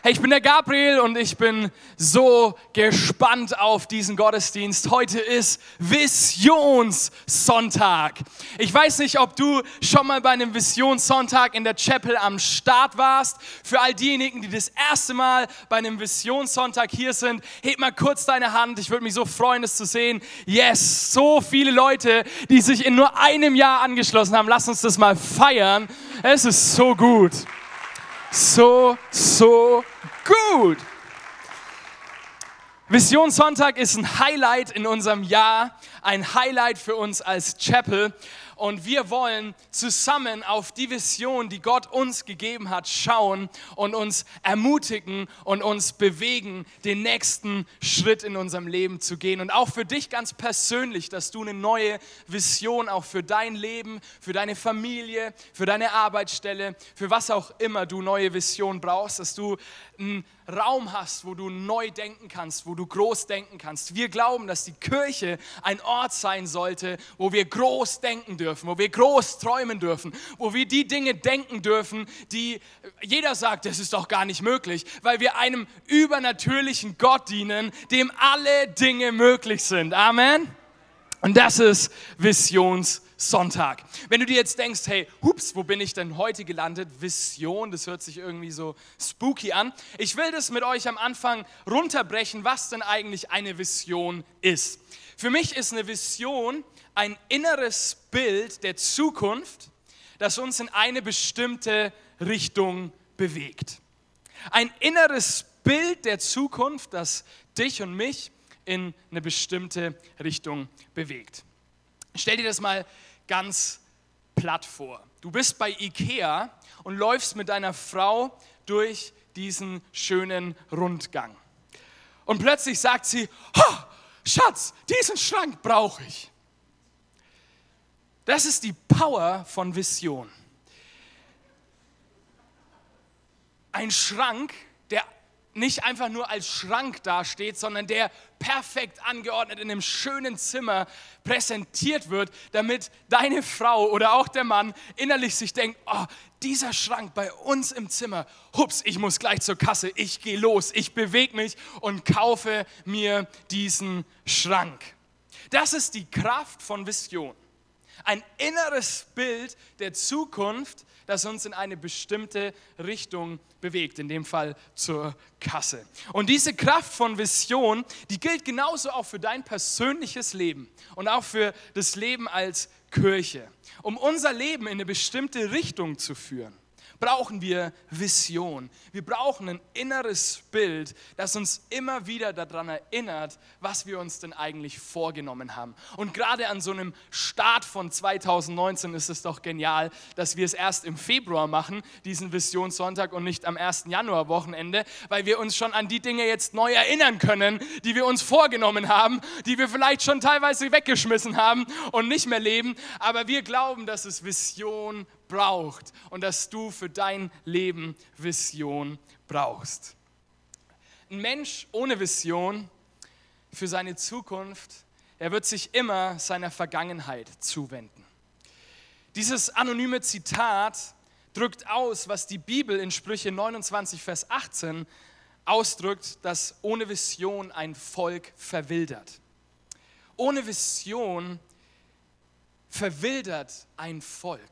Hey, ich bin der Gabriel und ich bin so gespannt auf diesen Gottesdienst. Heute ist Visionssonntag. Ich weiß nicht, ob du schon mal bei einem Visionssonntag in der Chapel am Start warst. Für all diejenigen, die das erste Mal bei einem Visionssonntag hier sind, heb mal kurz deine Hand. Ich würde mich so freuen, das zu sehen. Yes, so viele Leute, die sich in nur einem Jahr angeschlossen haben. Lass uns das mal feiern. Es ist so gut. So, so gut. Vision Sonntag ist ein Highlight in unserem Jahr, ein Highlight für uns als Chapel. Und wir wollen zusammen auf die Vision, die Gott uns gegeben hat, schauen und uns ermutigen und uns bewegen, den nächsten Schritt in unserem Leben zu gehen. Und auch für dich ganz persönlich, dass du eine neue Vision auch für dein Leben, für deine Familie, für deine Arbeitsstelle, für was auch immer du neue Vision brauchst, dass du einen Raum hast, wo du neu denken kannst, wo du groß denken kannst. Wir glauben, dass die Kirche ein Ort sein sollte, wo wir groß denken dürfen, wo wir groß träumen dürfen, wo wir die Dinge denken dürfen, die jeder sagt, das ist doch gar nicht möglich, weil wir einem übernatürlichen Gott dienen, dem alle Dinge möglich sind. Amen. Und das ist Visions Sonntag. Wenn du dir jetzt denkst, hey, hups, wo bin ich denn heute gelandet? Vision, das hört sich irgendwie so spooky an. Ich will das mit euch am Anfang runterbrechen, was denn eigentlich eine Vision ist. Für mich ist eine Vision ein inneres Bild der Zukunft, das uns in eine bestimmte Richtung bewegt. Ein inneres Bild der Zukunft, das dich und mich in eine bestimmte Richtung bewegt. Stell dir das mal ganz platt vor. Du bist bei Ikea und läufst mit deiner Frau durch diesen schönen Rundgang. Und plötzlich sagt sie, Schatz, diesen Schrank brauche ich. Das ist die Power von Vision. Ein Schrank, nicht einfach nur als Schrank dasteht, sondern der perfekt angeordnet in einem schönen Zimmer präsentiert wird, damit deine Frau oder auch der Mann innerlich sich denkt, oh, dieser Schrank bei uns im Zimmer, hups, ich muss gleich zur Kasse, ich gehe los, ich bewege mich und kaufe mir diesen Schrank. Das ist die Kraft von Vision. Ein inneres Bild der Zukunft, das uns in eine bestimmte Richtung bewegt, in dem Fall zur Kasse. Und diese Kraft von Vision, die gilt genauso auch für dein persönliches Leben und auch für das Leben als Kirche, um unser Leben in eine bestimmte Richtung zu führen brauchen wir Vision. Wir brauchen ein inneres Bild, das uns immer wieder daran erinnert, was wir uns denn eigentlich vorgenommen haben. Und gerade an so einem Start von 2019 ist es doch genial, dass wir es erst im Februar machen, diesen Visionssonntag und nicht am 1. Januar Wochenende, weil wir uns schon an die Dinge jetzt neu erinnern können, die wir uns vorgenommen haben, die wir vielleicht schon teilweise weggeschmissen haben und nicht mehr leben. Aber wir glauben, dass es Vision braucht und dass du für dein Leben Vision brauchst. Ein Mensch ohne Vision für seine Zukunft, er wird sich immer seiner Vergangenheit zuwenden. Dieses anonyme Zitat drückt aus, was die Bibel in Sprüche 29, Vers 18 ausdrückt, dass ohne Vision ein Volk verwildert. Ohne Vision verwildert ein Volk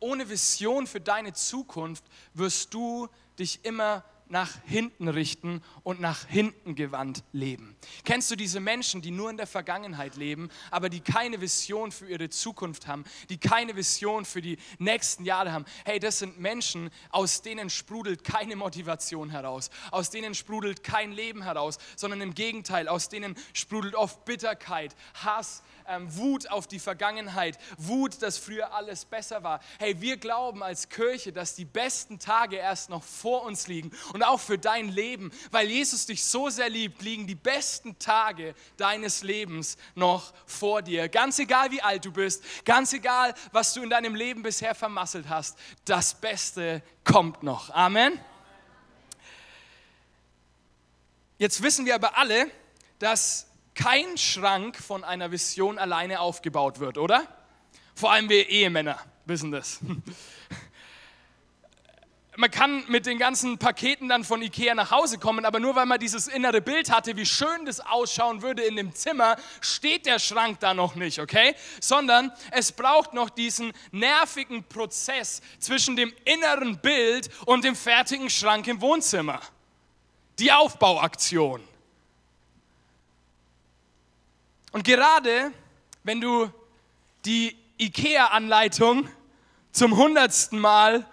ohne Vision für deine Zukunft wirst du dich immer nach hinten richten und nach hinten gewandt leben. Kennst du diese Menschen, die nur in der Vergangenheit leben, aber die keine Vision für ihre Zukunft haben, die keine Vision für die nächsten Jahre haben? Hey, das sind Menschen, aus denen sprudelt keine Motivation heraus, aus denen sprudelt kein Leben heraus, sondern im Gegenteil, aus denen sprudelt oft Bitterkeit, Hass, ähm, Wut auf die Vergangenheit, Wut, dass früher alles besser war. Hey, wir glauben als Kirche, dass die besten Tage erst noch vor uns liegen und auch für dein Leben, weil Jesus dich so sehr liebt, liegen die besten Tage deines Lebens noch vor dir. Ganz egal, wie alt du bist, ganz egal, was du in deinem Leben bisher vermasselt hast, das Beste kommt noch. Amen. Jetzt wissen wir aber alle, dass kein Schrank von einer Vision alleine aufgebaut wird, oder? Vor allem wir Ehemänner wissen das. man kann mit den ganzen Paketen dann von Ikea nach Hause kommen, aber nur weil man dieses innere Bild hatte, wie schön das ausschauen würde in dem Zimmer, steht der Schrank da noch nicht, okay? Sondern es braucht noch diesen nervigen Prozess zwischen dem inneren Bild und dem fertigen Schrank im Wohnzimmer. Die Aufbauaktion. Und gerade wenn du die IKEA-Anleitung zum hundertsten Mal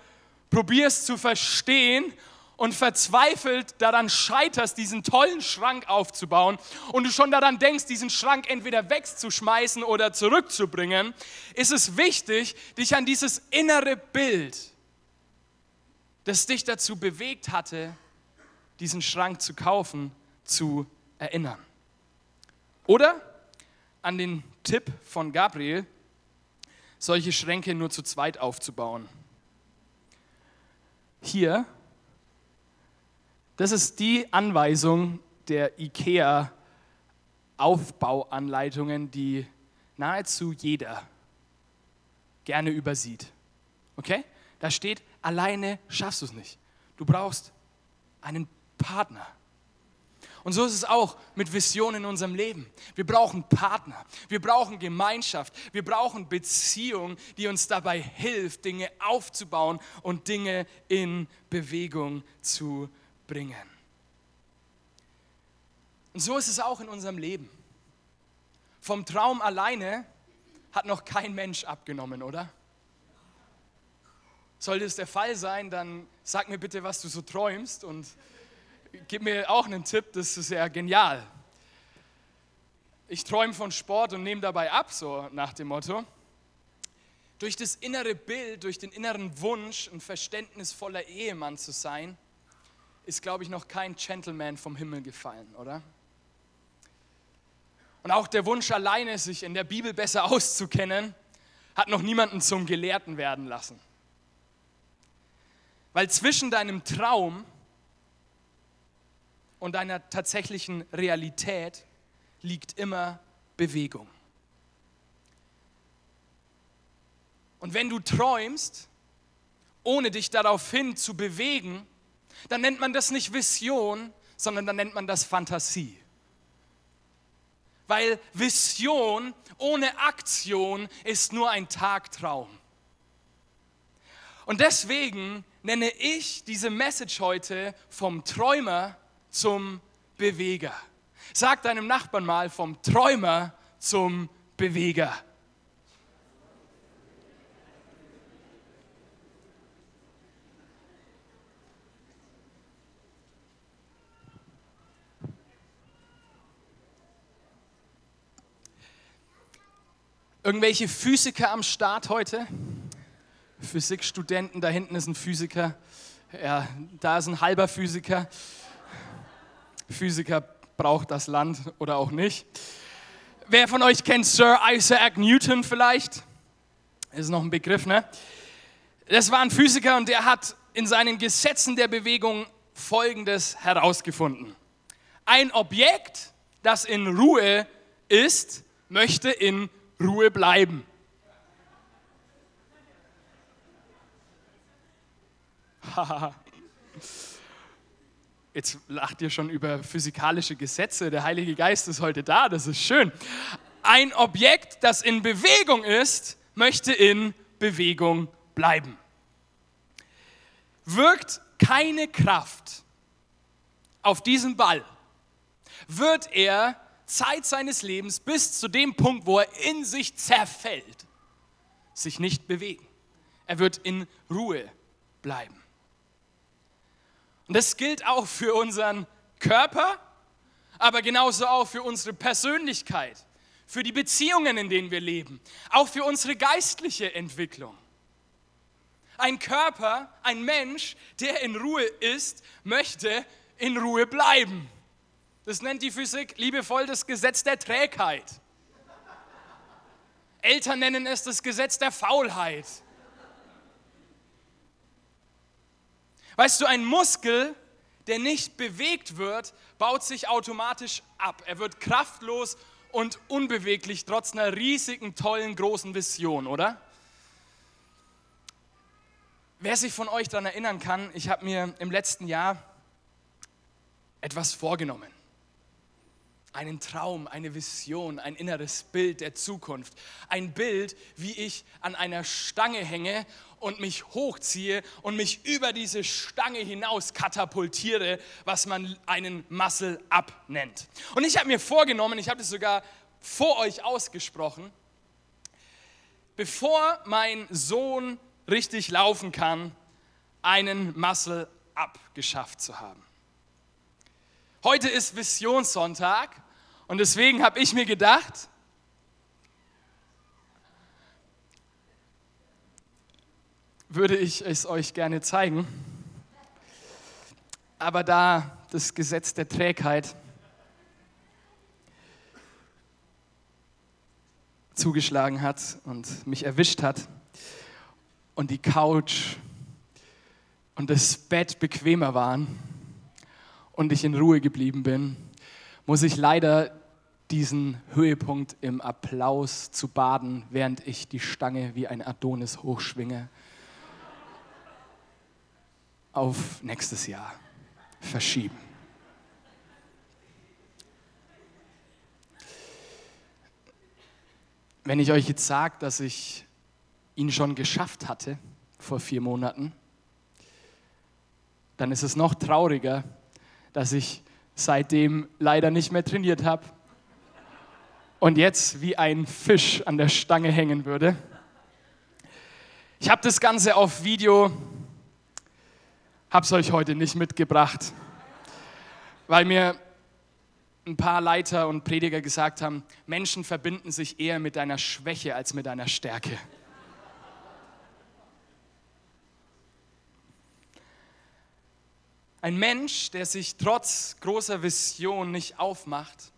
probierst zu verstehen und verzweifelt daran scheiterst, diesen tollen Schrank aufzubauen und du schon daran denkst, diesen Schrank entweder wegzuschmeißen oder zurückzubringen, ist es wichtig, dich an dieses innere Bild, das dich dazu bewegt hatte, diesen Schrank zu kaufen, zu erinnern. Oder an den Tipp von Gabriel, solche Schränke nur zu zweit aufzubauen hier, das ist die Anweisung der IKEA Aufbauanleitungen, die nahezu jeder gerne übersieht. Okay? Da steht, alleine schaffst du es nicht. Du brauchst einen Partner. Und so ist es auch mit Visionen in unserem Leben. Wir brauchen Partner, wir brauchen Gemeinschaft, wir brauchen Beziehung, die uns dabei hilft, Dinge aufzubauen und Dinge in Bewegung zu bringen. Und so ist es auch in unserem Leben. Vom Traum alleine hat noch kein Mensch abgenommen, oder? Sollte es der Fall sein, dann sag mir bitte, was du so träumst und gib mir auch einen Tipp, das ist ja genial. Ich träume von Sport und nehme dabei ab, so nach dem Motto. Durch das innere Bild, durch den inneren Wunsch, ein verständnisvoller Ehemann zu sein, ist, glaube ich, noch kein Gentleman vom Himmel gefallen, oder? Und auch der Wunsch alleine, sich in der Bibel besser auszukennen, hat noch niemanden zum Gelehrten werden lassen. Weil zwischen deinem Traum und deiner tatsächlichen Realität liegt immer Bewegung. Und wenn du träumst, ohne dich daraufhin zu bewegen, dann nennt man das nicht Vision, sondern dann nennt man das Fantasie. Weil Vision ohne Aktion ist nur ein Tagtraum. Und deswegen nenne ich diese Message heute vom Träumer zum Beweger. Sag deinem Nachbarn mal vom Träumer zum Beweger. Irgendwelche Physiker am Start heute? Physikstudenten, da hinten ist ein Physiker, ja, da ist ein halber Physiker. Physiker braucht das Land oder auch nicht. Wer von euch kennt Sir Isaac Newton vielleicht? Ist noch ein Begriff, ne? Das war ein Physiker und der hat in seinen Gesetzen der Bewegung Folgendes herausgefunden. Ein Objekt, das in Ruhe ist, möchte in Ruhe bleiben. Haha. Jetzt lacht ihr schon über physikalische Gesetze. Der Heilige Geist ist heute da, das ist schön. Ein Objekt, das in Bewegung ist, möchte in Bewegung bleiben. Wirkt keine Kraft auf diesen Ball, wird er Zeit seines Lebens bis zu dem Punkt, wo er in sich zerfällt, sich nicht bewegen. Er wird in Ruhe bleiben. Und das gilt auch für unseren Körper, aber genauso auch für unsere Persönlichkeit, für die Beziehungen, in denen wir leben, auch für unsere geistliche Entwicklung. Ein Körper, ein Mensch, der in Ruhe ist, möchte in Ruhe bleiben. Das nennt die Physik liebevoll das Gesetz der Trägheit. Eltern nennen es das Gesetz der Faulheit. Weißt du, ein Muskel, der nicht bewegt wird, baut sich automatisch ab. Er wird kraftlos und unbeweglich trotz einer riesigen, tollen, großen Vision, oder? wer sich von euch daran erinnern kann, ich habe mir im letzten Jahr etwas vorgenommen. Einen Traum, eine Vision, ein inneres Bild der Zukunft. Ein Bild, wie ich an einer Stange hänge und mich hochziehe und mich über diese Stange hinaus katapultiere, was man einen Muscle Up nennt. Und ich habe mir vorgenommen, ich habe es sogar vor euch ausgesprochen, bevor mein Sohn richtig laufen kann, einen Muscle Up geschafft zu haben. Heute ist Visionssonntag und deswegen habe ich mir gedacht, würde ich es euch gerne zeigen. Aber da das Gesetz der Trägheit zugeschlagen hat und mich erwischt hat und die Couch und das Bett bequemer waren und ich in Ruhe geblieben bin, muss ich leider diesen Höhepunkt im Applaus zu baden, während ich die Stange wie ein Adonis hochschwinge, auf nächstes Jahr verschieben. Wenn ich euch jetzt sage, dass ich ihn schon geschafft hatte vor vier Monaten, dann ist es noch trauriger, dass ich seitdem leider nicht mehr trainiert habe und jetzt wie ein Fisch an der Stange hängen würde. Ich habe das Ganze auf Video, habe es euch heute nicht mitgebracht, weil mir ein paar Leiter und Prediger gesagt haben, Menschen verbinden sich eher mit deiner Schwäche als mit deiner Stärke. Ein Mensch, der sich trotz großer Vision nicht aufmacht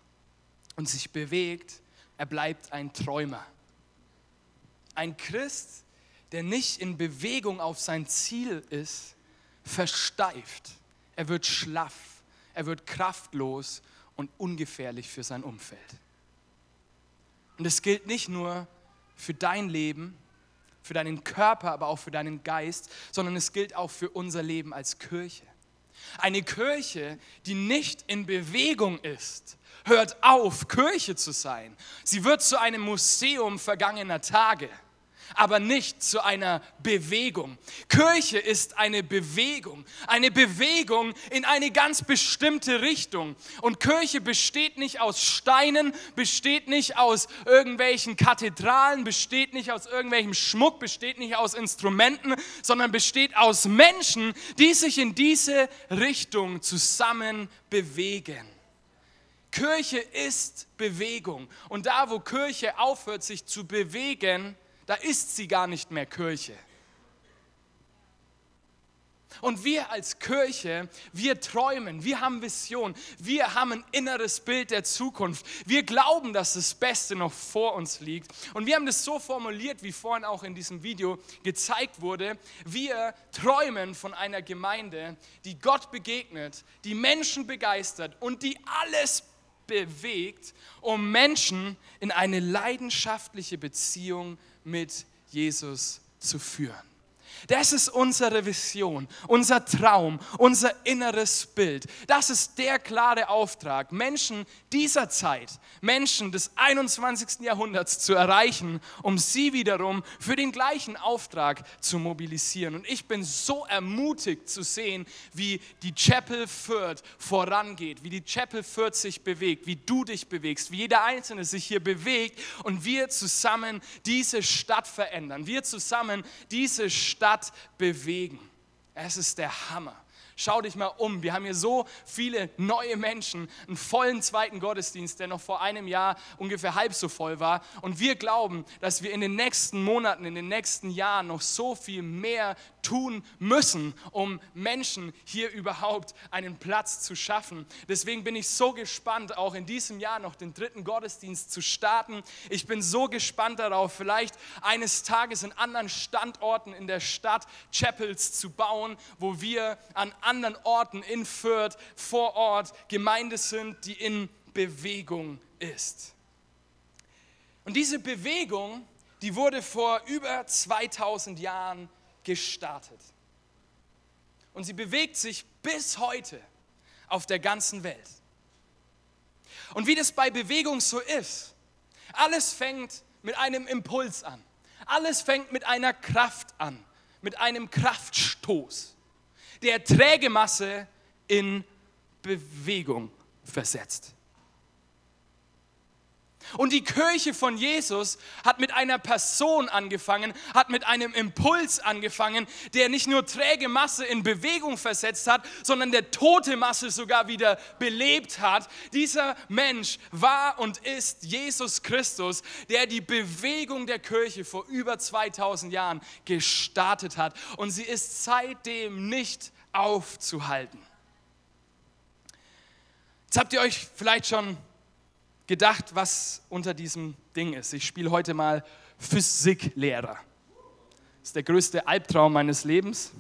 und sich bewegt, er bleibt ein Träumer. Ein Christ, der nicht in Bewegung auf sein Ziel ist, versteift. Er wird schlaff, er wird kraftlos und ungefährlich für sein Umfeld. Und es gilt nicht nur für dein Leben, für deinen Körper, aber auch für deinen Geist, sondern es gilt auch für unser Leben als Kirche. Eine Kirche, die nicht in Bewegung ist, hört auf, Kirche zu sein. Sie wird zu einem Museum vergangener Tage aber nicht zu einer Bewegung. Kirche ist eine Bewegung, eine Bewegung in eine ganz bestimmte Richtung. Und Kirche besteht nicht aus Steinen, besteht nicht aus irgendwelchen Kathedralen, besteht nicht aus irgendwelchem Schmuck, besteht nicht aus Instrumenten, sondern besteht aus Menschen, die sich in diese Richtung zusammen bewegen. Kirche ist Bewegung. Und da, wo Kirche aufhört, sich zu bewegen, da ist sie gar nicht mehr Kirche. Und wir als Kirche, wir träumen, wir haben Vision, wir haben ein inneres Bild der Zukunft. Wir glauben, dass das Beste noch vor uns liegt. Und wir haben das so formuliert, wie vorhin auch in diesem Video gezeigt wurde. Wir träumen von einer Gemeinde, die Gott begegnet, die Menschen begeistert und die alles bewegt, um Menschen in eine leidenschaftliche Beziehung mit Jesus zu führen. Das ist unsere Vision, unser Traum, unser inneres Bild. Das ist der klare Auftrag, Menschen dieser Zeit, Menschen des 21. Jahrhunderts zu erreichen, um sie wiederum für den gleichen Auftrag zu mobilisieren. Und ich bin so ermutigt zu sehen, wie die Chapel Fürth vorangeht, wie die Chapel Fürth sich bewegt, wie du dich bewegst, wie jeder Einzelne sich hier bewegt und wir zusammen diese Stadt verändern, wir zusammen diese Stadt Stadt bewegen. Es ist der Hammer. Schau dich mal um. Wir haben hier so viele neue Menschen, einen vollen zweiten Gottesdienst, der noch vor einem Jahr ungefähr halb so voll war. Und wir glauben, dass wir in den nächsten Monaten, in den nächsten Jahren noch so viel mehr tun müssen, um Menschen hier überhaupt einen Platz zu schaffen. Deswegen bin ich so gespannt, auch in diesem Jahr noch den dritten Gottesdienst zu starten. Ich bin so gespannt darauf, vielleicht eines Tages in anderen Standorten in der Stadt Chapels zu bauen, wo wir an anderen Orten in Fürth vor Ort Gemeinde sind, die in Bewegung ist. Und diese Bewegung, die wurde vor über 2000 Jahren gestartet. Und sie bewegt sich bis heute auf der ganzen Welt. Und wie das bei Bewegung so ist, alles fängt mit einem Impuls an. Alles fängt mit einer Kraft an, mit einem Kraftstoß, der träge Masse in Bewegung versetzt. Und die Kirche von Jesus hat mit einer Person angefangen, hat mit einem Impuls angefangen, der nicht nur träge Masse in Bewegung versetzt hat, sondern der tote Masse sogar wieder belebt hat. Dieser Mensch war und ist Jesus Christus, der die Bewegung der Kirche vor über 2000 Jahren gestartet hat. Und sie ist seitdem nicht aufzuhalten. Jetzt habt ihr euch vielleicht schon gedacht, was unter diesem Ding ist. Ich spiele heute mal Physiklehrer. Das ist der größte Albtraum meines Lebens.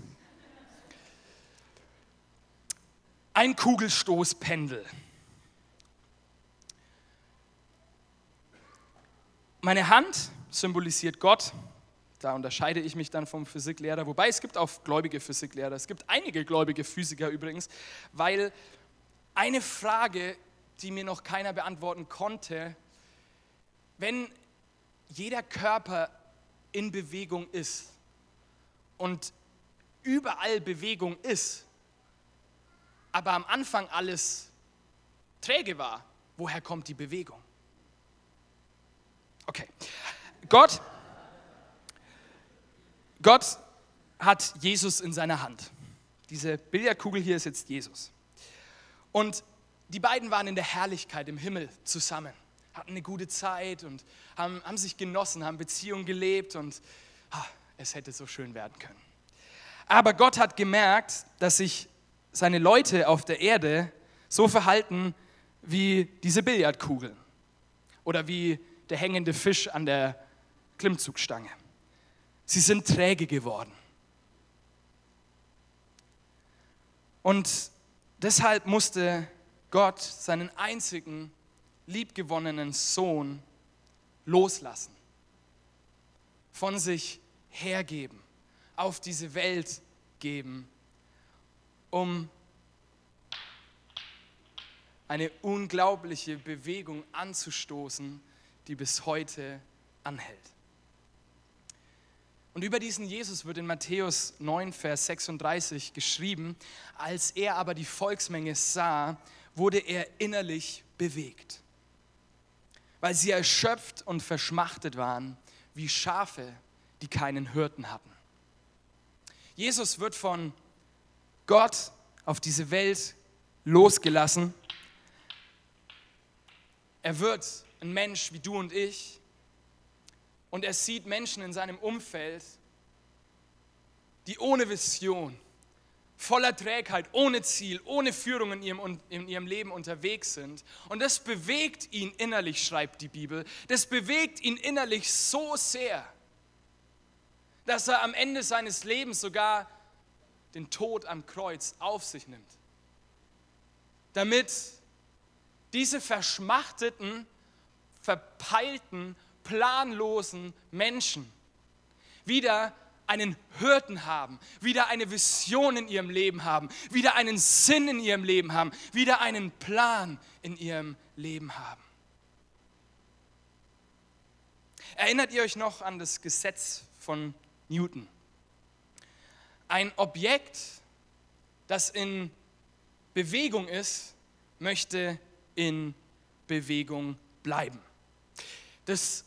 Ein Kugelstoßpendel. Meine Hand symbolisiert Gott. Da unterscheide ich mich dann vom Physiklehrer. Wobei es gibt auch gläubige Physiklehrer. Es gibt einige gläubige Physiker übrigens, weil eine Frage die mir noch keiner beantworten konnte. Wenn jeder Körper in Bewegung ist und überall Bewegung ist, aber am Anfang alles träge war, woher kommt die Bewegung? Okay. Gott, Gott hat Jesus in seiner Hand. Diese Billardkugel hier ist jetzt Jesus. Und die beiden waren in der Herrlichkeit im Himmel zusammen, hatten eine gute Zeit und haben, haben sich genossen, haben Beziehungen gelebt und ah, es hätte so schön werden können. Aber Gott hat gemerkt, dass sich seine Leute auf der Erde so verhalten wie diese Billardkugeln oder wie der hängende Fisch an der Klimmzugstange. Sie sind träge geworden. Und deshalb musste Gott seinen einzigen liebgewonnenen Sohn loslassen, von sich hergeben, auf diese Welt geben, um eine unglaubliche Bewegung anzustoßen, die bis heute anhält. Und über diesen Jesus wird in Matthäus 9, Vers 36 geschrieben, als er aber die Volksmenge sah, wurde er innerlich bewegt, weil sie erschöpft und verschmachtet waren wie Schafe, die keinen Hirten hatten. Jesus wird von Gott auf diese Welt losgelassen. Er wird ein Mensch wie du und ich und er sieht Menschen in seinem Umfeld, die ohne Vision, voller Trägheit, ohne Ziel, ohne Führung in ihrem, in ihrem Leben unterwegs sind. Und das bewegt ihn innerlich, schreibt die Bibel. Das bewegt ihn innerlich so sehr, dass er am Ende seines Lebens sogar den Tod am Kreuz auf sich nimmt. Damit diese verschmachteten, verpeilten, planlosen Menschen wieder einen Hirten haben, wieder eine Vision in ihrem Leben haben, wieder einen Sinn in ihrem Leben haben, wieder einen Plan in ihrem Leben haben. Erinnert ihr euch noch an das Gesetz von Newton? Ein Objekt, das in Bewegung ist, möchte in Bewegung bleiben. Das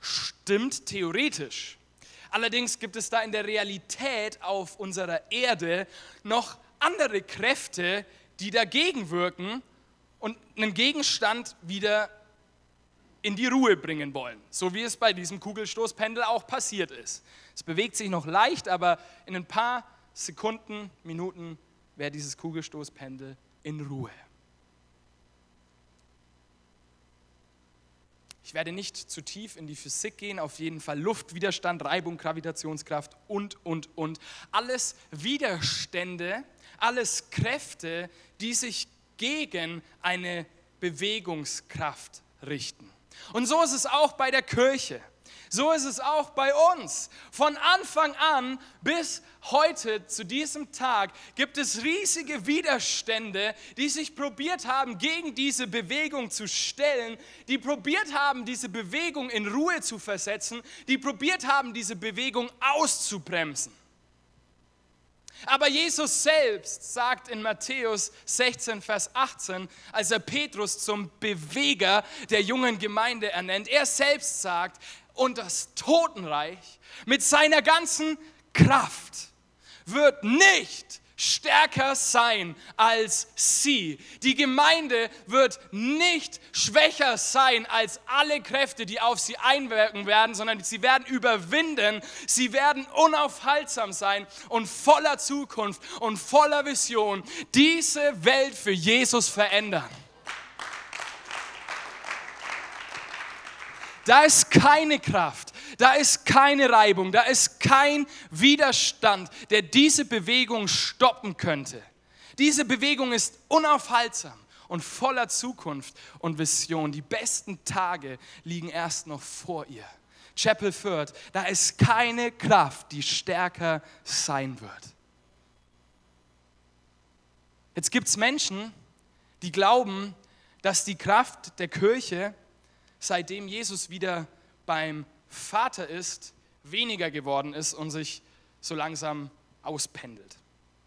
stimmt theoretisch. Allerdings gibt es da in der Realität auf unserer Erde noch andere Kräfte, die dagegen wirken und einen Gegenstand wieder in die Ruhe bringen wollen, so wie es bei diesem Kugelstoßpendel auch passiert ist. Es bewegt sich noch leicht, aber in ein paar Sekunden, Minuten wäre dieses Kugelstoßpendel in Ruhe. Ich werde nicht zu tief in die Physik gehen, auf jeden Fall Luftwiderstand, Reibung, Gravitationskraft und, und, und. Alles Widerstände, alles Kräfte, die sich gegen eine Bewegungskraft richten. Und so ist es auch bei der Kirche. So ist es auch bei uns. Von Anfang an bis heute, zu diesem Tag, gibt es riesige Widerstände, die sich probiert haben, gegen diese Bewegung zu stellen, die probiert haben, diese Bewegung in Ruhe zu versetzen, die probiert haben, diese Bewegung auszubremsen. Aber Jesus selbst sagt in Matthäus 16, Vers 18, als er Petrus zum Beweger der jungen Gemeinde ernennt, er selbst sagt, und das Totenreich mit seiner ganzen Kraft wird nicht stärker sein als sie. Die Gemeinde wird nicht schwächer sein als alle Kräfte, die auf sie einwirken werden, sondern sie werden überwinden, sie werden unaufhaltsam sein und voller Zukunft und voller Vision diese Welt für Jesus verändern. Da ist keine Kraft, da ist keine Reibung, da ist kein Widerstand, der diese Bewegung stoppen könnte. Diese Bewegung ist unaufhaltsam und voller Zukunft und Vision. Die besten Tage liegen erst noch vor ihr. Chapel Fürth, da ist keine Kraft, die stärker sein wird. Jetzt gibt es Menschen, die glauben, dass die Kraft der Kirche seitdem Jesus wieder beim Vater ist, weniger geworden ist und sich so langsam auspendelt.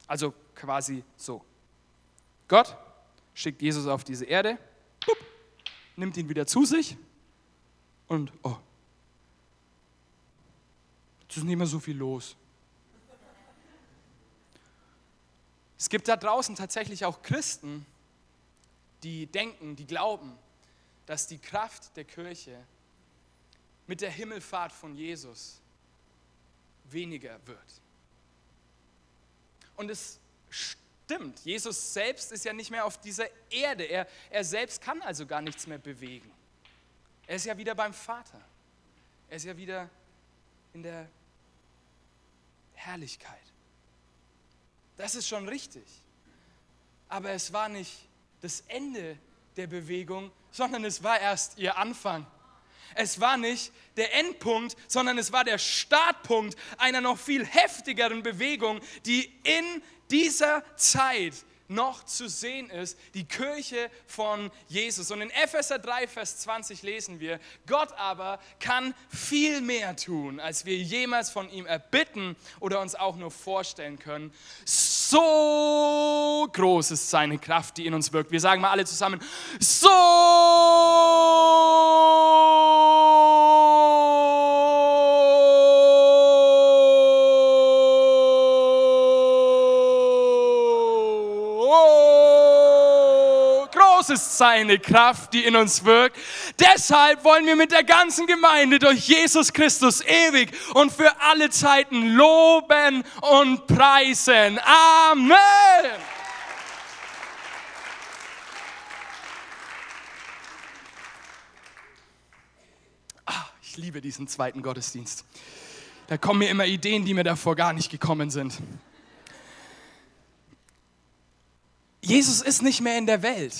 Also quasi so. Gott schickt Jesus auf diese Erde, nimmt ihn wieder zu sich und oh, jetzt ist nicht mehr so viel los. Es gibt da draußen tatsächlich auch Christen, die denken, die glauben, dass die Kraft der Kirche mit der Himmelfahrt von Jesus weniger wird. Und es stimmt, Jesus selbst ist ja nicht mehr auf dieser Erde. Er, er selbst kann also gar nichts mehr bewegen. Er ist ja wieder beim Vater. Er ist ja wieder in der Herrlichkeit. Das ist schon richtig. Aber es war nicht das Ende der Bewegung, sondern es war erst ihr Anfang. Es war nicht der Endpunkt, sondern es war der Startpunkt einer noch viel heftigeren Bewegung, die in dieser Zeit noch zu sehen ist, die Kirche von Jesus. Und in Epheser 3, Vers 20 lesen wir, Gott aber kann viel mehr tun, als wir jemals von ihm erbitten oder uns auch nur vorstellen können. So groß ist seine Kraft, die in uns wirkt. Wir sagen mal alle zusammen, so ist seine Kraft, die in uns wirkt. Deshalb wollen wir mit der ganzen Gemeinde durch Jesus Christus ewig und für alle Zeiten loben und preisen. Amen. Ah, ich liebe diesen zweiten Gottesdienst. Da kommen mir immer Ideen, die mir davor gar nicht gekommen sind. Jesus ist nicht mehr in der Welt.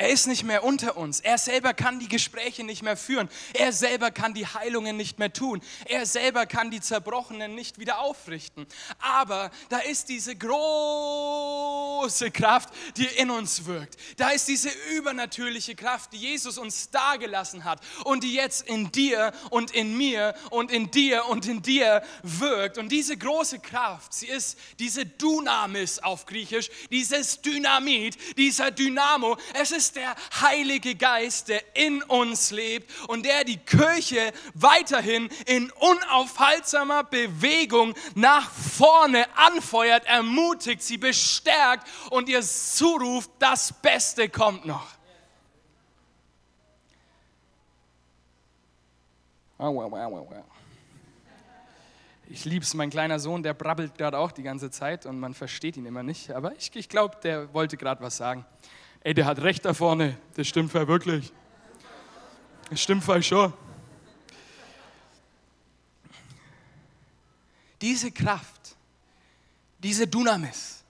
Er ist nicht mehr unter uns. Er selber kann die Gespräche nicht mehr führen. Er selber kann die Heilungen nicht mehr tun. Er selber kann die Zerbrochenen nicht wieder aufrichten. Aber da ist diese große Kraft, die in uns wirkt. Da ist diese übernatürliche Kraft, die Jesus uns dagelassen hat und die jetzt in dir und in mir und in dir und in dir wirkt. Und diese große Kraft, sie ist diese Dunamis auf Griechisch, dieses Dynamit, dieser Dynamo. Es ist ist der Heilige Geist, der in uns lebt und der die Kirche weiterhin in unaufhaltsamer Bewegung nach vorne anfeuert, ermutigt, sie bestärkt und ihr zuruft, das Beste kommt noch. Ich liebe es, mein kleiner Sohn, der brabbelt gerade auch die ganze Zeit und man versteht ihn immer nicht. Aber ich, ich glaube, der wollte gerade was sagen ey, der hat recht da vorne, das stimmt voll wirklich. Das stimmt voll schon. Diese Kraft, diese Dunamis,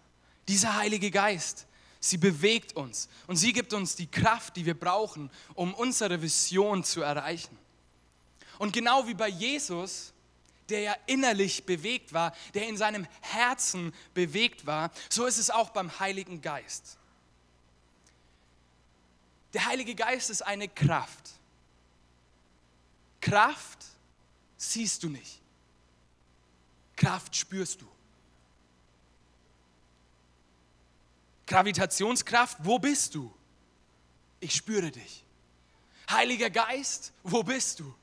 dieser Heilige Geist, sie bewegt uns und sie gibt uns die Kraft, die wir brauchen, um unsere Vision zu erreichen. Und genau wie bei Jesus, der ja innerlich bewegt war, der in seinem Herzen bewegt war, so ist es auch beim Heiligen Geist. Der Heilige Geist ist eine Kraft. Kraft siehst du nicht. Kraft spürst du. Gravitationskraft, wo bist du? Ich spüre dich. Heiliger Geist, wo bist du?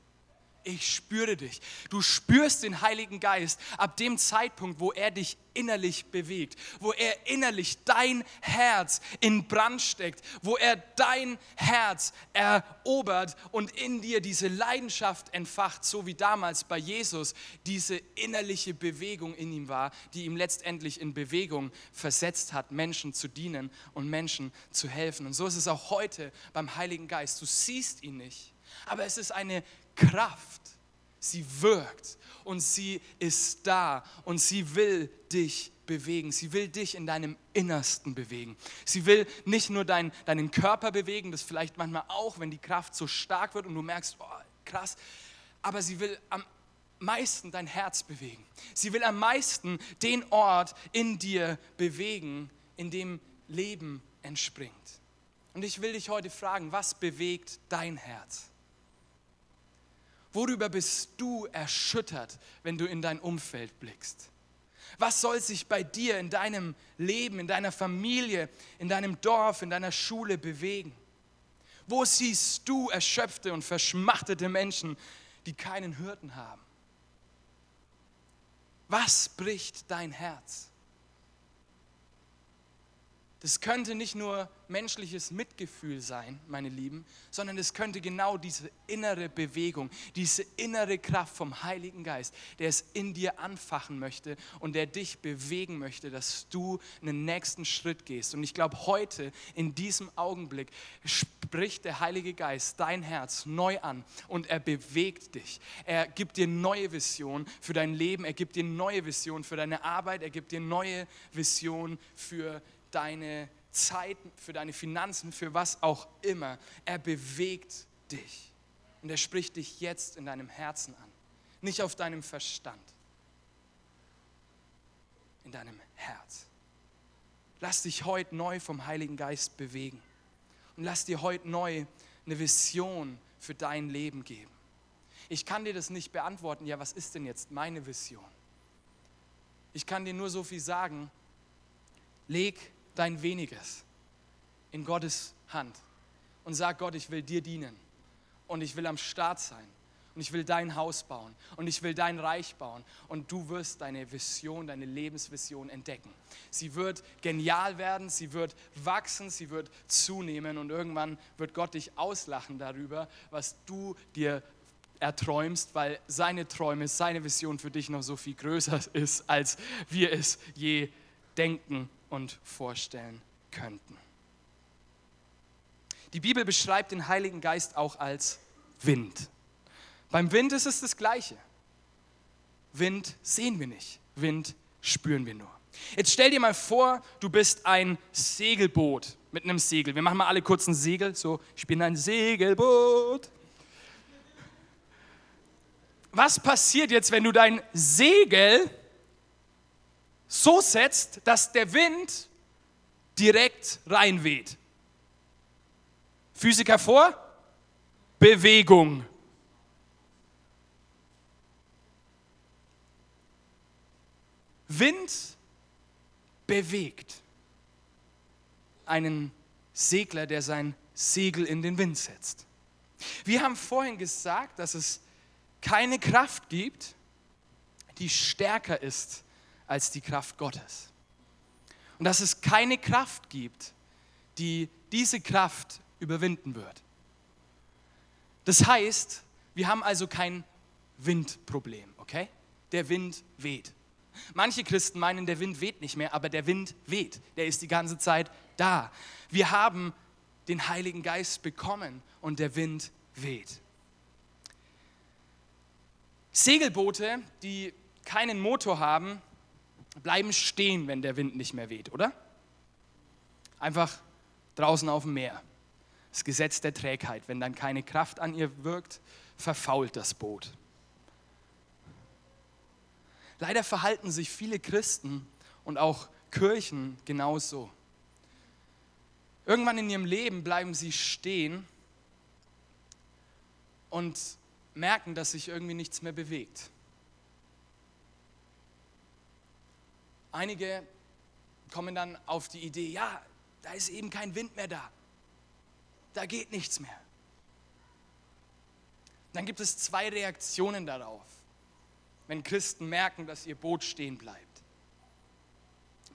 Ich spüre dich. Du spürst den Heiligen Geist ab dem Zeitpunkt, wo er dich innerlich bewegt, wo er innerlich dein Herz in Brand steckt, wo er dein Herz erobert und in dir diese Leidenschaft entfacht, so wie damals bei Jesus diese innerliche Bewegung in ihm war, die ihm letztendlich in Bewegung versetzt hat, Menschen zu dienen und Menschen zu helfen. Und so ist es auch heute beim Heiligen Geist. Du siehst ihn nicht, aber es ist eine Kraft. Sie wirkt und sie ist da und sie will dich bewegen. Sie will dich in deinem Innersten bewegen. Sie will nicht nur dein, deinen Körper bewegen, das vielleicht manchmal auch, wenn die Kraft so stark wird und du merkst, oh, krass, aber sie will am meisten dein Herz bewegen. Sie will am meisten den Ort in dir bewegen, in dem Leben entspringt. Und ich will dich heute fragen, was bewegt dein Herz? Worüber bist du erschüttert, wenn du in dein Umfeld blickst? Was soll sich bei dir in deinem Leben, in deiner Familie, in deinem Dorf, in deiner Schule bewegen? Wo siehst du erschöpfte und verschmachtete Menschen, die keinen Hirten haben? Was bricht dein Herz? Das könnte nicht nur menschliches Mitgefühl sein, meine Lieben, sondern es könnte genau diese innere Bewegung, diese innere Kraft vom Heiligen Geist, der es in dir anfachen möchte und der dich bewegen möchte, dass du einen nächsten Schritt gehst. Und ich glaube, heute, in diesem Augenblick, spricht der Heilige Geist dein Herz neu an und er bewegt dich. Er gibt dir neue Vision für dein Leben, er gibt dir neue Vision für deine Arbeit, er gibt dir neue Vision für deine Zeit, für deine Finanzen, für was auch immer. Er bewegt dich. Und er spricht dich jetzt in deinem Herzen an. Nicht auf deinem Verstand. In deinem Herz. Lass dich heute neu vom Heiligen Geist bewegen. Und lass dir heute neu eine Vision für dein Leben geben. Ich kann dir das nicht beantworten, ja, was ist denn jetzt meine Vision? Ich kann dir nur so viel sagen, leg dein weniges in Gottes Hand und sag Gott, ich will dir dienen und ich will am Start sein und ich will dein Haus bauen und ich will dein Reich bauen und du wirst deine Vision, deine Lebensvision entdecken. Sie wird genial werden, sie wird wachsen, sie wird zunehmen und irgendwann wird Gott dich auslachen darüber, was du dir erträumst, weil seine Träume, seine Vision für dich noch so viel größer ist, als wir es je denken und vorstellen könnten. Die Bibel beschreibt den Heiligen Geist auch als Wind. Beim Wind ist es das Gleiche. Wind sehen wir nicht, Wind spüren wir nur. Jetzt stell dir mal vor, du bist ein Segelboot mit einem Segel. Wir machen mal alle kurz ein Segel. So, ich bin ein Segelboot. Was passiert jetzt, wenn du dein Segel so setzt, dass der Wind direkt reinweht. Physiker vor, Bewegung. Wind bewegt einen Segler, der sein Segel in den Wind setzt. Wir haben vorhin gesagt, dass es keine Kraft gibt, die stärker ist als die Kraft Gottes. Und dass es keine Kraft gibt, die diese Kraft überwinden wird. Das heißt, wir haben also kein Windproblem, okay? Der Wind weht. Manche Christen meinen, der Wind weht nicht mehr, aber der Wind weht. Der ist die ganze Zeit da. Wir haben den Heiligen Geist bekommen und der Wind weht. Segelboote, die keinen Motor haben, bleiben stehen, wenn der Wind nicht mehr weht, oder? Einfach draußen auf dem Meer. Das Gesetz der Trägheit. Wenn dann keine Kraft an ihr wirkt, verfault das Boot. Leider verhalten sich viele Christen und auch Kirchen genauso. Irgendwann in ihrem Leben bleiben sie stehen und merken, dass sich irgendwie nichts mehr bewegt. Einige kommen dann auf die Idee, ja, da ist eben kein Wind mehr da. Da geht nichts mehr. Dann gibt es zwei Reaktionen darauf, wenn Christen merken, dass ihr Boot stehen bleibt.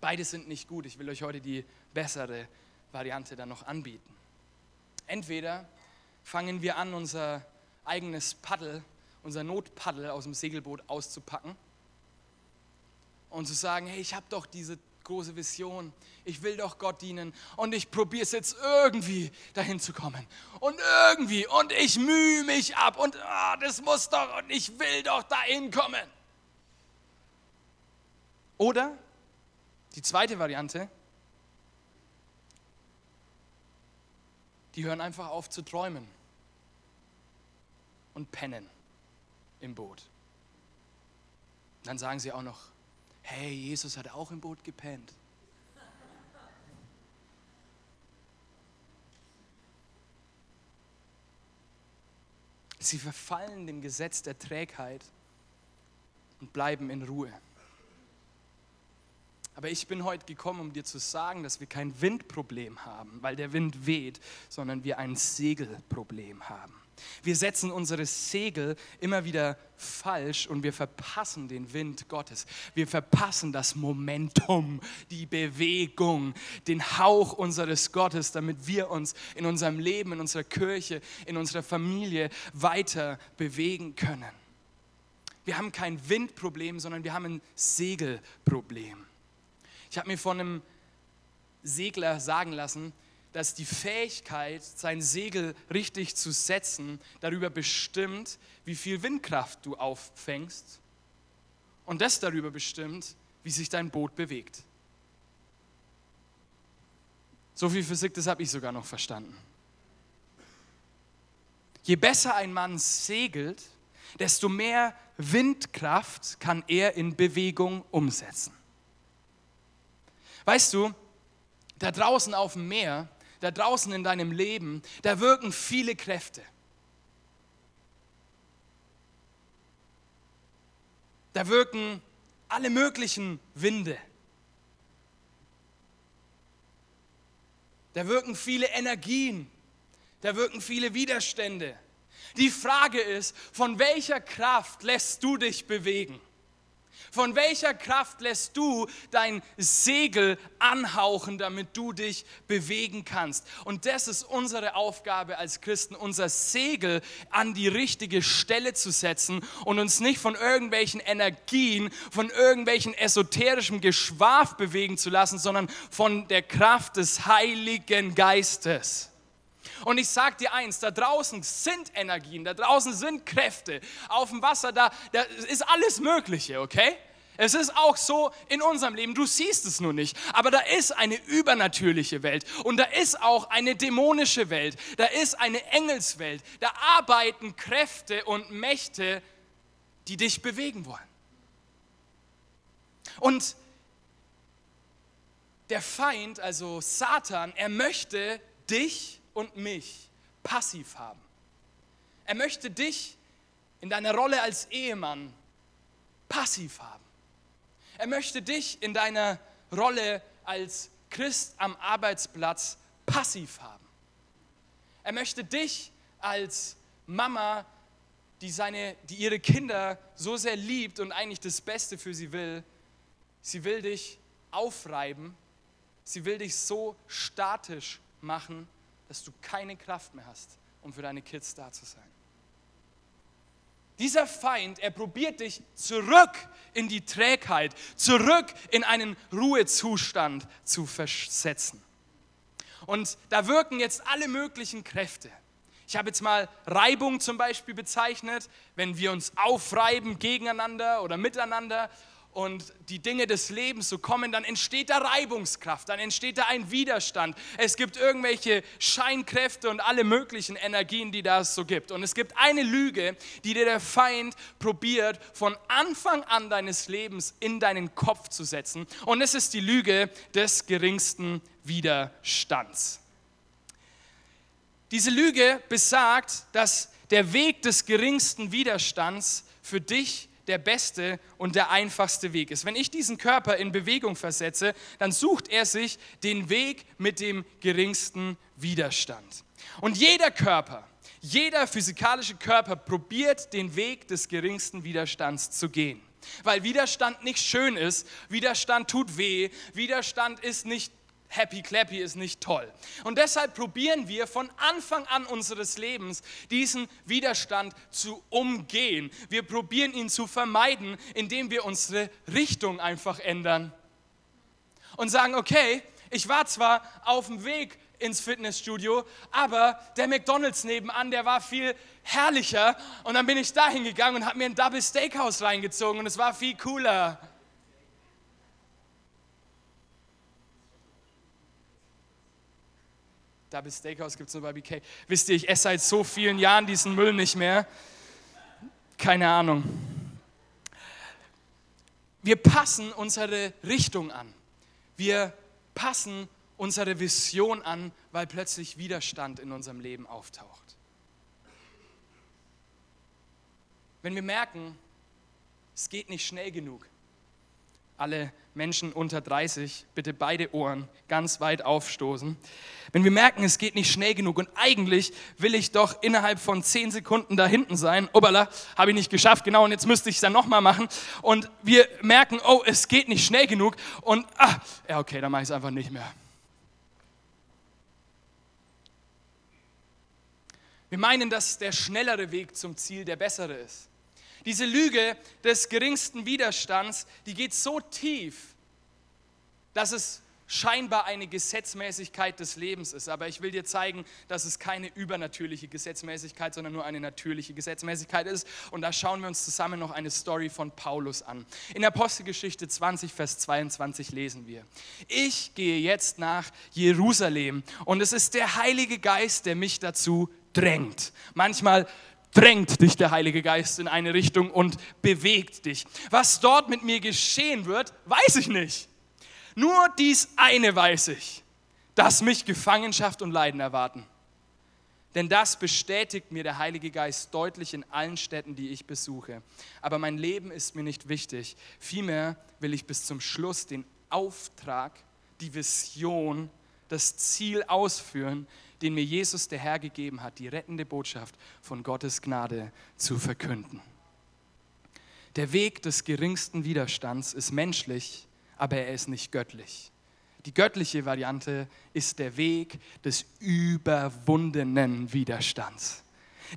Beide sind nicht gut. Ich will euch heute die bessere Variante dann noch anbieten. Entweder fangen wir an, unser eigenes Paddel, unser Notpaddel aus dem Segelboot auszupacken und zu sagen, hey, ich habe doch diese große Vision, ich will doch Gott dienen. Und ich probiere es jetzt irgendwie dahin zu kommen. Und irgendwie und ich mühe mich ab. Und oh, das muss doch und ich will doch dahin kommen. Oder die zweite Variante, die hören einfach auf zu träumen und pennen im Boot. Dann sagen sie auch noch, hey, Jesus hat auch im Boot gepennt. Sie verfallen dem Gesetz der Trägheit und bleiben in Ruhe. Aber ich bin heute gekommen, um dir zu sagen, dass wir kein Windproblem haben, weil der Wind weht, sondern wir ein Segelproblem haben. Wir setzen unsere Segel immer wieder falsch und wir verpassen den Wind Gottes. Wir verpassen das Momentum, die Bewegung, den Hauch unseres Gottes, damit wir uns in unserem Leben, in unserer Kirche, in unserer Familie weiter bewegen können. Wir haben kein Windproblem, sondern wir haben ein Segelproblem. Ich habe mir von einem Segler sagen lassen, dass die Fähigkeit, sein Segel richtig zu setzen, darüber bestimmt, wie viel Windkraft du auffängst und das darüber bestimmt, wie sich dein Boot bewegt. So viel Physik, das habe ich sogar noch verstanden. Je besser ein Mann segelt, desto mehr Windkraft kann er in Bewegung umsetzen. Weißt du, da draußen auf dem Meer da draußen in deinem Leben, da wirken viele Kräfte. Da wirken alle möglichen Winde. Da wirken viele Energien. Da wirken viele Widerstände. Die Frage ist, von welcher Kraft lässt du dich bewegen? Von welcher Kraft lässt du dein Segel anhauchen, damit du dich bewegen kannst? Und das ist unsere Aufgabe als Christen, unser Segel an die richtige Stelle zu setzen und uns nicht von irgendwelchen Energien, von irgendwelchen esoterischen Geschwaf bewegen zu lassen, sondern von der Kraft des Heiligen Geistes. Und ich sage dir eins, da draußen sind Energien, da draußen sind Kräfte. Auf dem Wasser, da, da ist alles Mögliche, okay? Es ist auch so in unserem Leben, du siehst es nur nicht, aber da ist eine übernatürliche Welt und da ist auch eine dämonische Welt, da ist eine Engelswelt, da arbeiten Kräfte und Mächte, die dich bewegen wollen. Und der Feind, also Satan, er möchte dich und mich passiv haben. Er möchte dich in deiner Rolle als Ehemann passiv haben. Er möchte dich in deiner Rolle als Christ am Arbeitsplatz passiv haben. Er möchte dich als Mama, die, seine, die ihre Kinder so sehr liebt und eigentlich das Beste für sie will, sie will dich aufreiben, sie will dich so statisch machen, dass du keine Kraft mehr hast, um für deine Kids da zu sein. Dieser Feind, er probiert dich zurück in die Trägheit, zurück in einen Ruhezustand zu versetzen. Und da wirken jetzt alle möglichen Kräfte. Ich habe jetzt mal Reibung zum Beispiel bezeichnet, wenn wir uns aufreiben gegeneinander oder miteinander. Und die Dinge des Lebens so kommen, dann entsteht da Reibungskraft, dann entsteht da ein Widerstand. Es gibt irgendwelche Scheinkräfte und alle möglichen Energien, die da es so gibt. Und es gibt eine Lüge, die dir der Feind probiert, von Anfang an deines Lebens in deinen Kopf zu setzen. Und es ist die Lüge des geringsten Widerstands. Diese Lüge besagt, dass der Weg des geringsten Widerstands für dich der beste und der einfachste Weg ist. Wenn ich diesen Körper in Bewegung versetze, dann sucht er sich den Weg mit dem geringsten Widerstand. Und jeder Körper, jeder physikalische Körper probiert den Weg des geringsten Widerstands zu gehen. Weil Widerstand nicht schön ist, Widerstand tut weh, Widerstand ist nicht happy clappy ist nicht toll. Und deshalb probieren wir von Anfang an unseres Lebens diesen Widerstand zu umgehen. Wir probieren ihn zu vermeiden, indem wir unsere Richtung einfach ändern und sagen, okay, ich war zwar auf dem Weg ins Fitnessstudio, aber der McDonald's nebenan, der war viel herrlicher und dann bin ich dahin gegangen und habe mir ein Double Steakhouse reingezogen und es war viel cooler. Double Steakhouse gibt es nur bei BK. Wisst ihr, ich esse seit so vielen Jahren diesen Müll nicht mehr. Keine Ahnung. Wir passen unsere Richtung an. Wir passen unsere Vision an, weil plötzlich Widerstand in unserem Leben auftaucht. Wenn wir merken, es geht nicht schnell genug, alle Menschen unter 30 bitte beide Ohren ganz weit aufstoßen. Wenn wir merken, es geht nicht schnell genug und eigentlich will ich doch innerhalb von 10 Sekunden da hinten sein, obala, habe ich nicht geschafft, genau, und jetzt müsste ich es dann nochmal machen und wir merken, oh, es geht nicht schnell genug und, ah, ja, okay, dann mache ich es einfach nicht mehr. Wir meinen, dass der schnellere Weg zum Ziel der bessere ist. Diese Lüge des geringsten Widerstands, die geht so tief, dass es scheinbar eine Gesetzmäßigkeit des Lebens ist. Aber ich will dir zeigen, dass es keine übernatürliche Gesetzmäßigkeit, sondern nur eine natürliche Gesetzmäßigkeit ist. Und da schauen wir uns zusammen noch eine Story von Paulus an. In Apostelgeschichte 20, Vers 22 lesen wir, ich gehe jetzt nach Jerusalem und es ist der Heilige Geist, der mich dazu drängt. Manchmal drängt dich der Heilige Geist in eine Richtung und bewegt dich. Was dort mit mir geschehen wird, weiß ich nicht. Nur dies eine weiß ich, dass mich Gefangenschaft und Leiden erwarten. Denn das bestätigt mir der Heilige Geist deutlich in allen Städten, die ich besuche. Aber mein Leben ist mir nicht wichtig. Vielmehr will ich bis zum Schluss den Auftrag, die Vision, das Ziel ausführen, den mir Jesus der Herr gegeben hat, die rettende Botschaft von Gottes Gnade zu verkünden. Der Weg des geringsten Widerstands ist menschlich, aber er ist nicht göttlich. Die göttliche Variante ist der Weg des überwundenen Widerstands.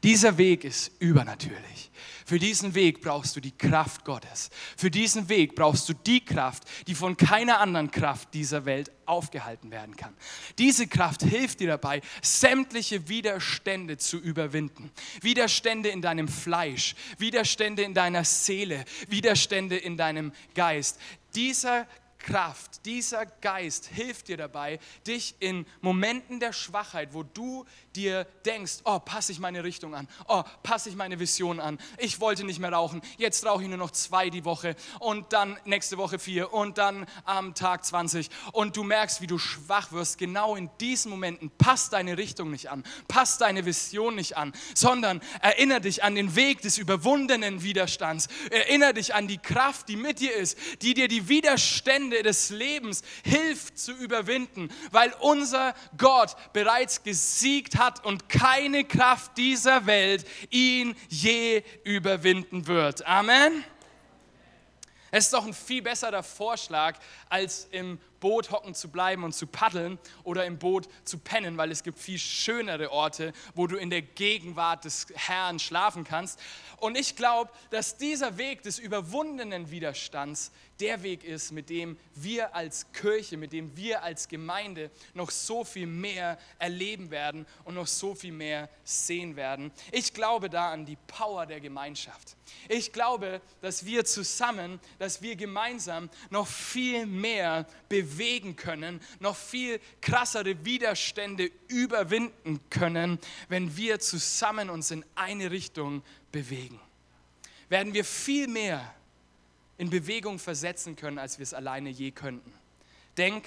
Dieser Weg ist übernatürlich. Für diesen Weg brauchst du die Kraft Gottes. Für diesen Weg brauchst du die Kraft, die von keiner anderen Kraft dieser Welt aufgehalten werden kann. Diese Kraft hilft dir dabei, sämtliche Widerstände zu überwinden. Widerstände in deinem Fleisch, Widerstände in deiner Seele, Widerstände in deinem Geist. Dieser Kraft, dieser Geist hilft dir dabei, dich in Momenten der Schwachheit, wo du dir denkst, oh, passe ich meine Richtung an, oh, passe ich meine Vision an, ich wollte nicht mehr rauchen, jetzt rauche ich nur noch zwei die Woche und dann nächste Woche vier und dann am Tag 20 und du merkst, wie du schwach wirst, genau in diesen Momenten. Passt deine Richtung nicht an, passt deine Vision nicht an, sondern erinnere dich an den Weg des überwundenen Widerstands, erinnere dich an die Kraft, die mit dir ist, die dir die Widerstände Umstände des Lebens hilft zu überwinden, weil unser Gott bereits gesiegt hat und keine Kraft dieser Welt ihn je überwinden wird. Amen. Es ist doch ein viel besserer Vorschlag, als im Boot hocken zu bleiben und zu paddeln oder im Boot zu pennen, weil es gibt viel schönere Orte, wo du in der Gegenwart des Herrn schlafen kannst. Und ich glaube, dass dieser Weg des überwundenen Widerstands der Weg ist, mit dem wir als Kirche, mit dem wir als Gemeinde noch so viel mehr erleben werden und noch so viel mehr sehen werden. Ich glaube da an die Power der Gemeinschaft. Ich glaube, dass wir zusammen, dass wir gemeinsam noch viel mehr bewegen können, noch viel krassere Widerstände überwinden können, wenn wir zusammen uns in eine Richtung bewegen. Werden wir viel mehr in Bewegung versetzen können, als wir es alleine je könnten. Denk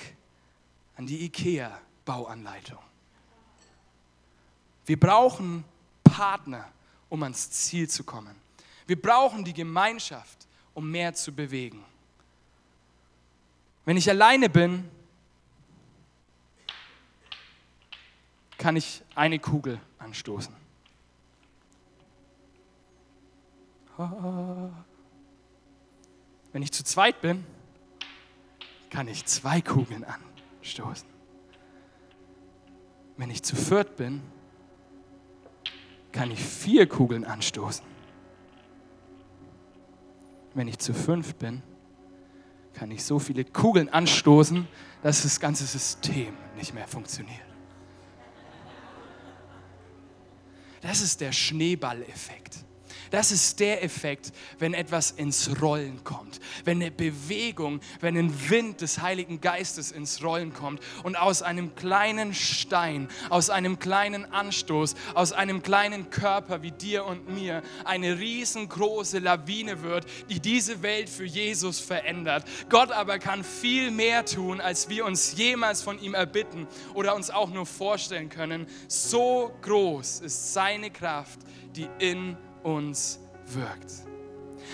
an die IKEA-Bauanleitung. Wir brauchen Partner, um ans Ziel zu kommen. Wir brauchen die Gemeinschaft, um mehr zu bewegen. Wenn ich alleine bin, kann ich eine Kugel anstoßen. Wenn ich zu zweit bin, kann ich zwei Kugeln anstoßen. Wenn ich zu viert bin, kann ich vier Kugeln anstoßen. Wenn ich zu fünf bin, kann ich so viele Kugeln anstoßen, dass das ganze System nicht mehr funktioniert. Das ist der Schneeballeffekt. Das ist der Effekt, wenn etwas ins Rollen kommt, wenn eine Bewegung, wenn ein Wind des Heiligen Geistes ins Rollen kommt und aus einem kleinen Stein, aus einem kleinen Anstoß, aus einem kleinen Körper wie dir und mir eine riesengroße Lawine wird, die diese Welt für Jesus verändert. Gott aber kann viel mehr tun, als wir uns jemals von ihm erbitten oder uns auch nur vorstellen können. So groß ist seine Kraft, die in uns wirkt.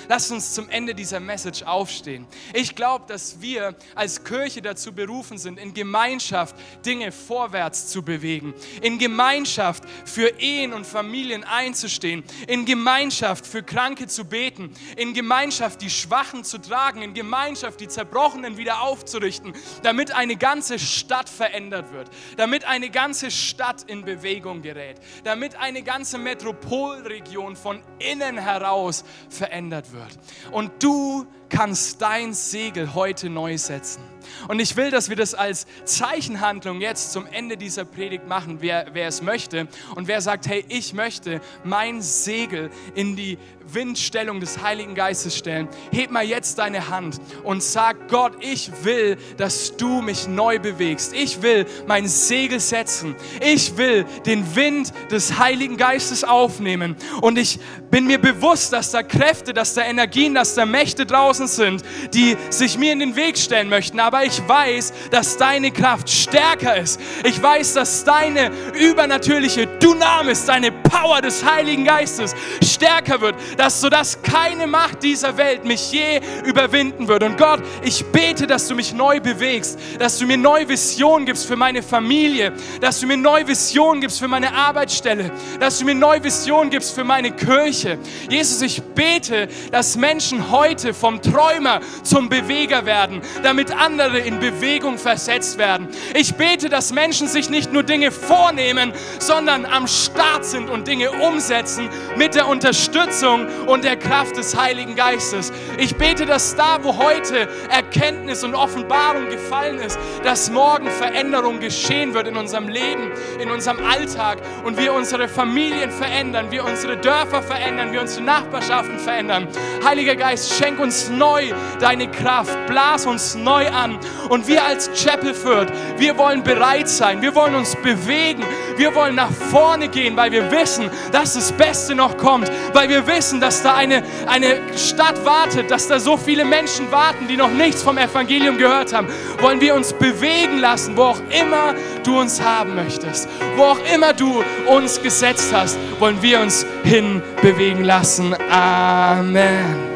Lasst uns zum Ende dieser Message aufstehen. Ich glaube, dass wir als Kirche dazu berufen sind, in Gemeinschaft Dinge vorwärts zu bewegen, in Gemeinschaft für Ehen und Familien einzustehen, in Gemeinschaft für Kranke zu beten, in Gemeinschaft die Schwachen zu tragen, in Gemeinschaft die Zerbrochenen wieder aufzurichten, damit eine ganze Stadt verändert wird, damit eine ganze Stadt in Bewegung gerät, damit eine ganze Metropolregion von innen heraus verändert wird. Und du kannst dein Segel heute neu setzen. Und ich will, dass wir das als Zeichenhandlung jetzt zum Ende dieser Predigt machen, wer, wer es möchte. Und wer sagt, hey, ich möchte mein Segel in die Windstellung des Heiligen Geistes stellen, heb mal jetzt deine Hand und sag, Gott, ich will, dass du mich neu bewegst. Ich will mein Segel setzen. Ich will den Wind des Heiligen Geistes aufnehmen. Und ich bin mir bewusst, dass da Kräfte, dass da Energien, dass da Mächte draußen sind, die sich mir in den Weg stellen möchten. Aber ich weiß, dass deine Kraft stärker ist. Ich weiß, dass deine übernatürliche Dynamis, deine Power des Heiligen Geistes stärker wird, dass sodass keine Macht dieser Welt mich je überwinden wird. Und Gott, ich bete, dass du mich neu bewegst, dass du mir neue Visionen gibst für meine Familie, dass du mir neue Visionen gibst für meine Arbeitsstelle, dass du mir neue Visionen gibst für meine Kirche. Jesus, ich bete, dass Menschen heute vom Träumer zum Beweger werden, damit andere in Bewegung versetzt werden. Ich bete, dass Menschen sich nicht nur Dinge vornehmen, sondern am Start sind und Dinge umsetzen mit der Unterstützung und der Kraft des Heiligen Geistes. Ich bete, dass da, wo heute Erkenntnis und Offenbarung gefallen ist, dass morgen Veränderung geschehen wird in unserem Leben, in unserem Alltag und wir unsere Familien verändern, wir unsere Dörfer verändern, wir unsere Nachbarschaften verändern. Heiliger Geist, schenk uns neu deine Kraft, blas uns neu an und wir als Chapel Fürth, wir wollen bereit sein, wir wollen uns bewegen, wir wollen nach vorne gehen, weil wir wissen, dass das Beste noch kommt, weil wir wissen, dass da eine, eine Stadt wartet, dass da so viele Menschen warten, die noch nichts vom Evangelium gehört haben. Wollen wir uns bewegen lassen, wo auch immer du uns haben möchtest, wo auch immer du uns gesetzt hast, wollen wir uns hinbewegen lassen. Amen.